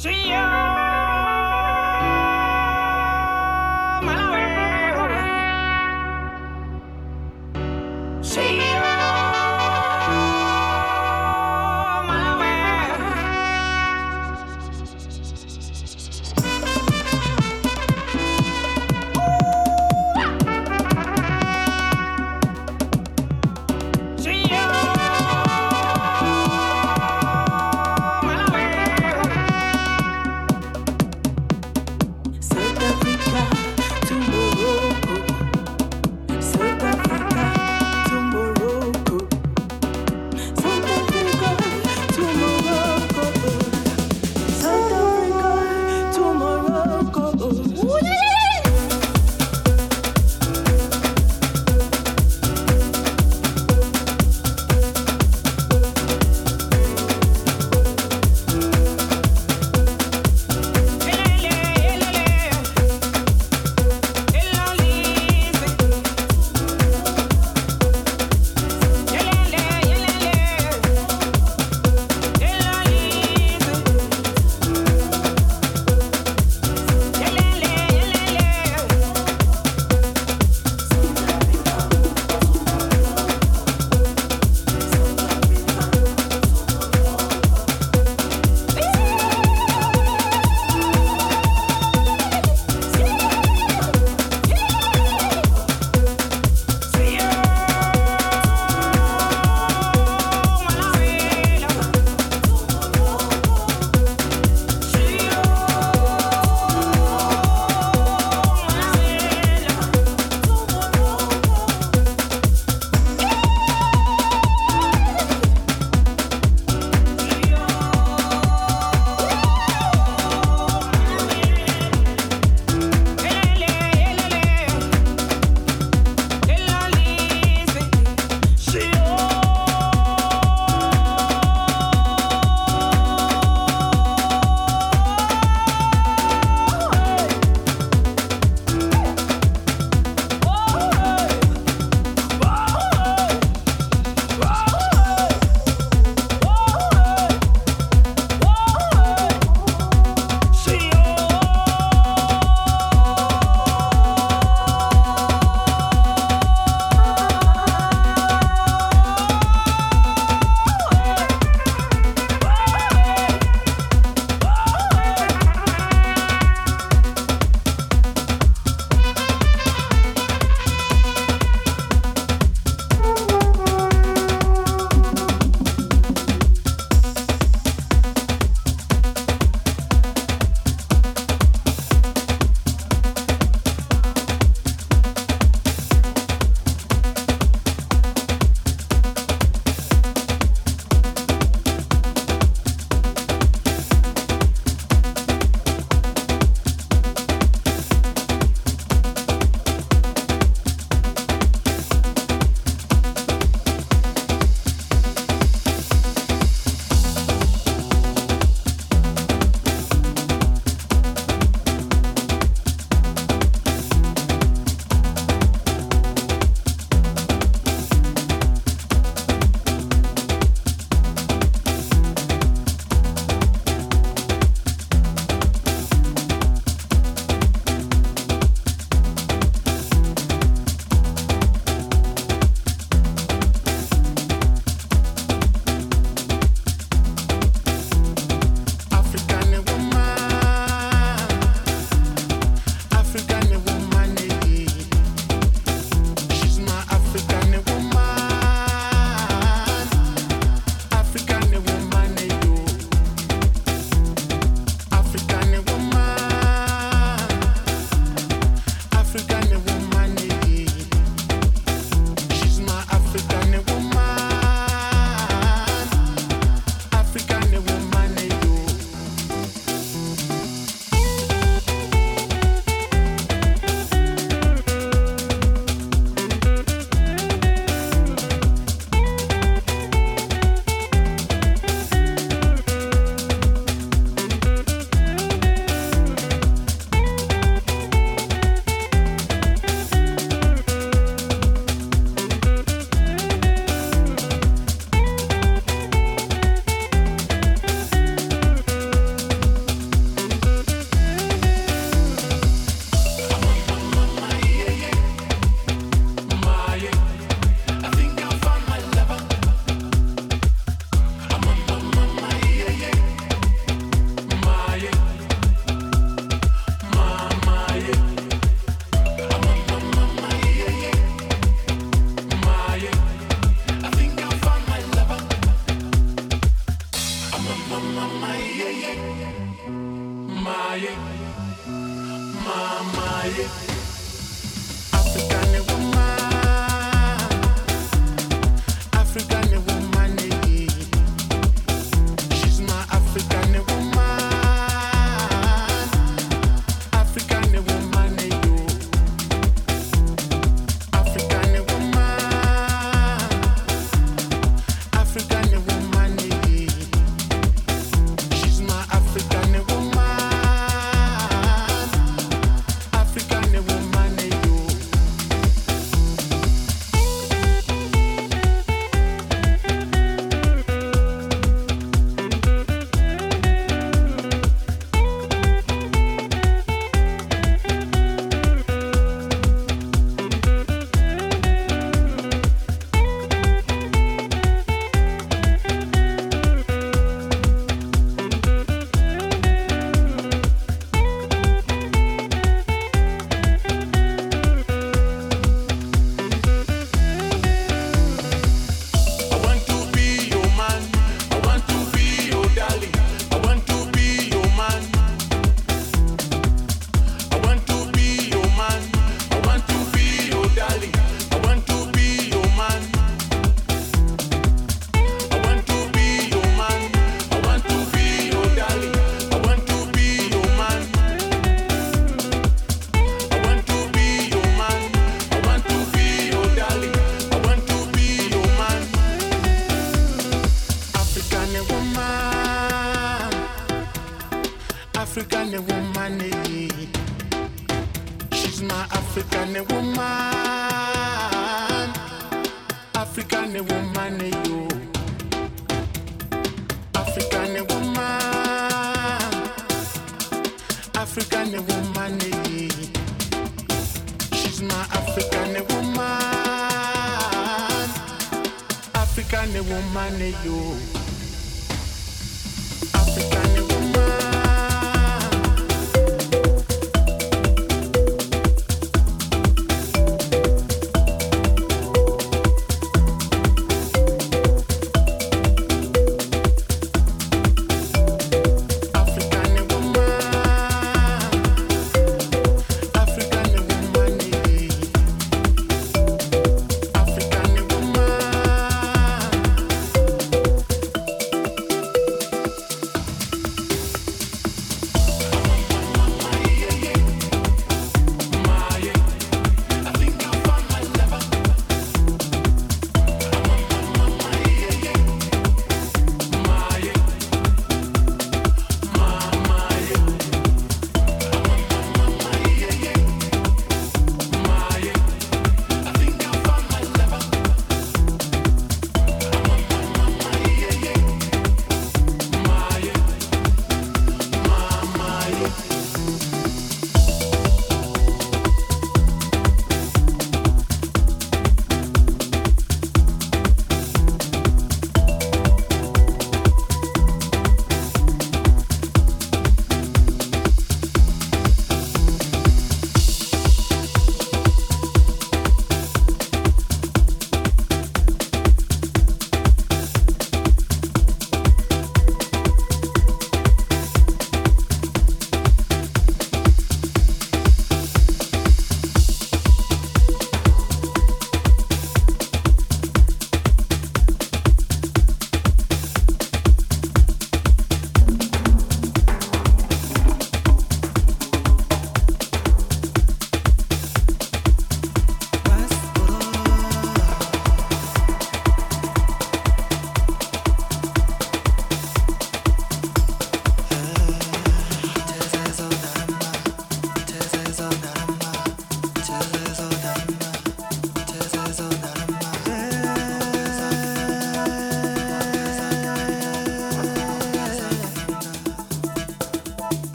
See ya!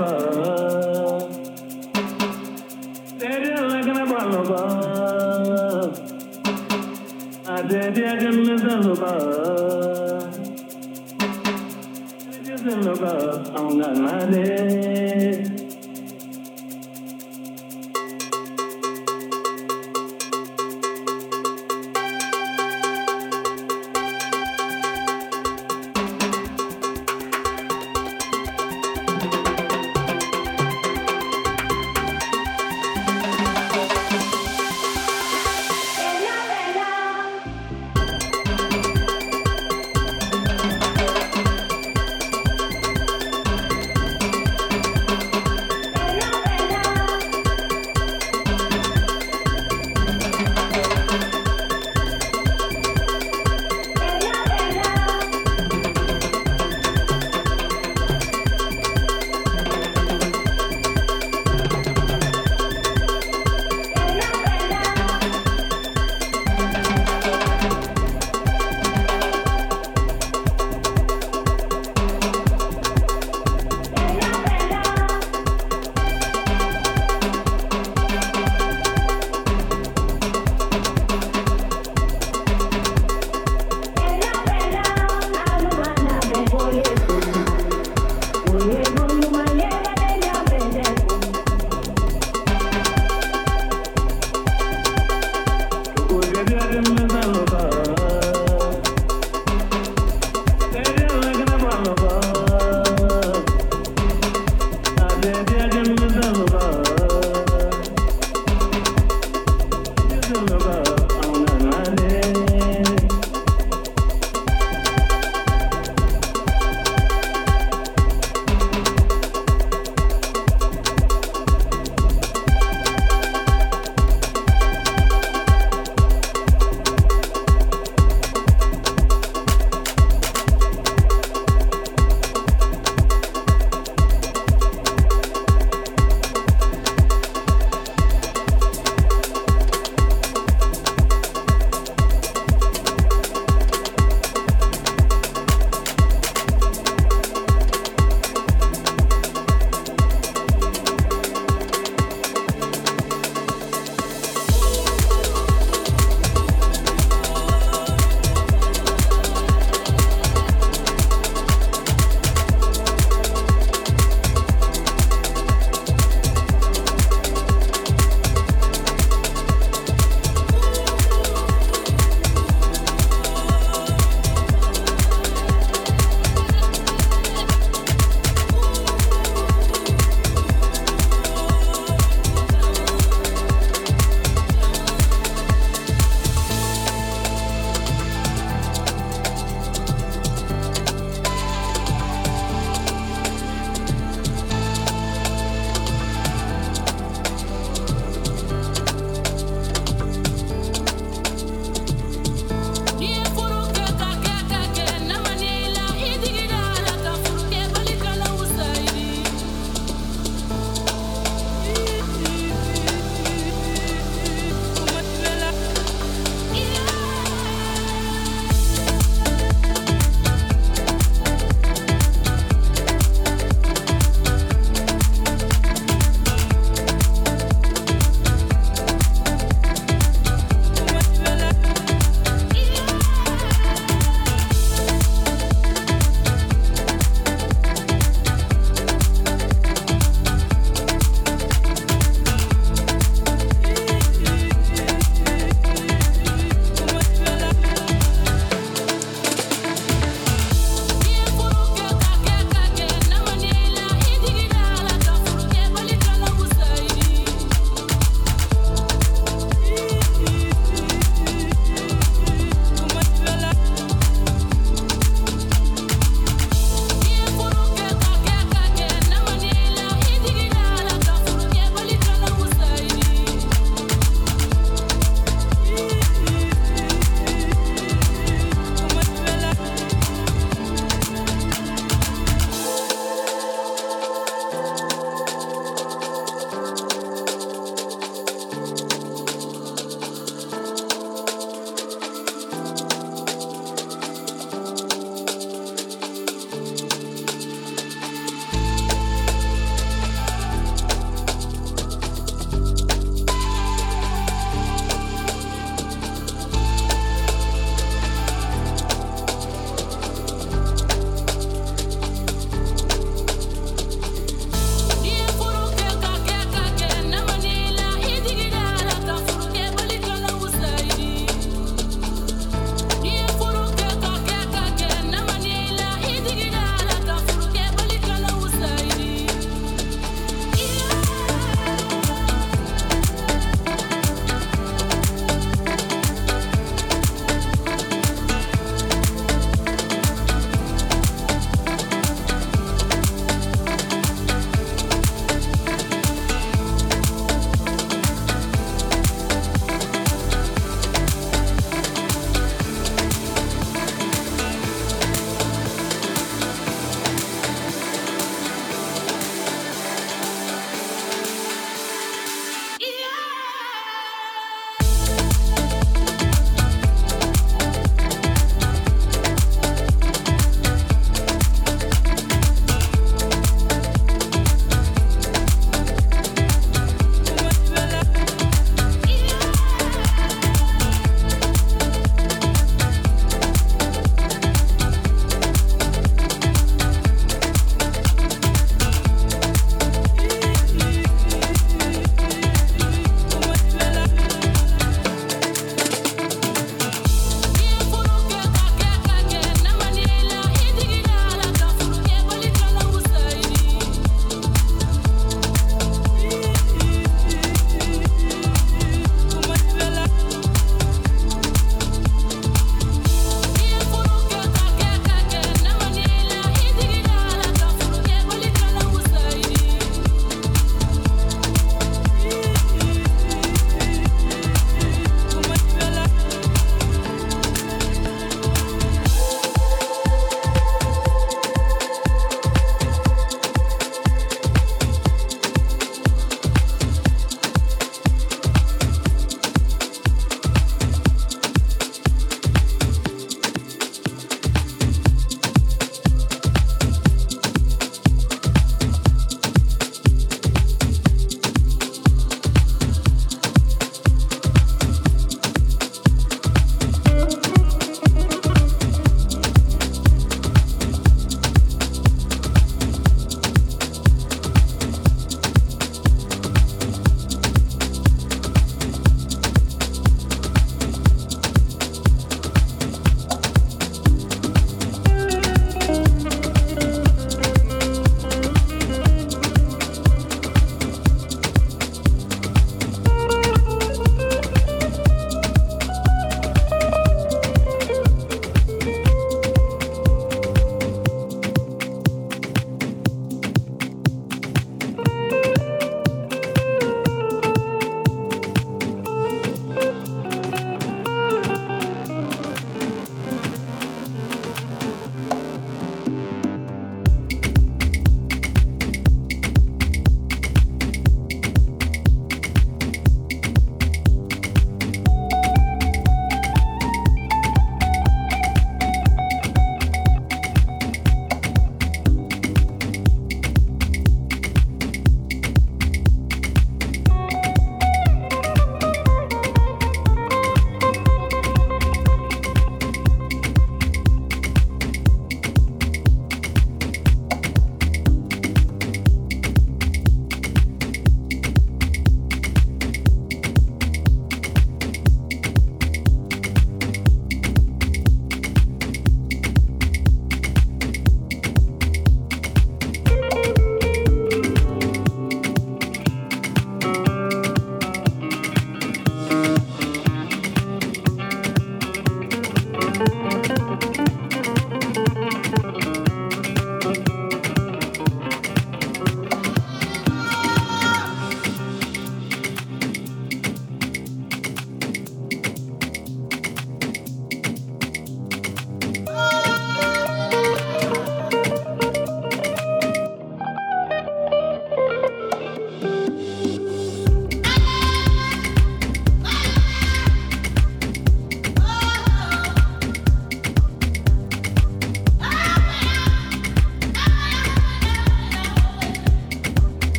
over.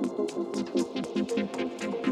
Thank you.